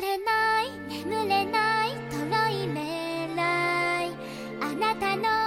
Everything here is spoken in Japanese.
れない眠れないとろいめらい。あなたの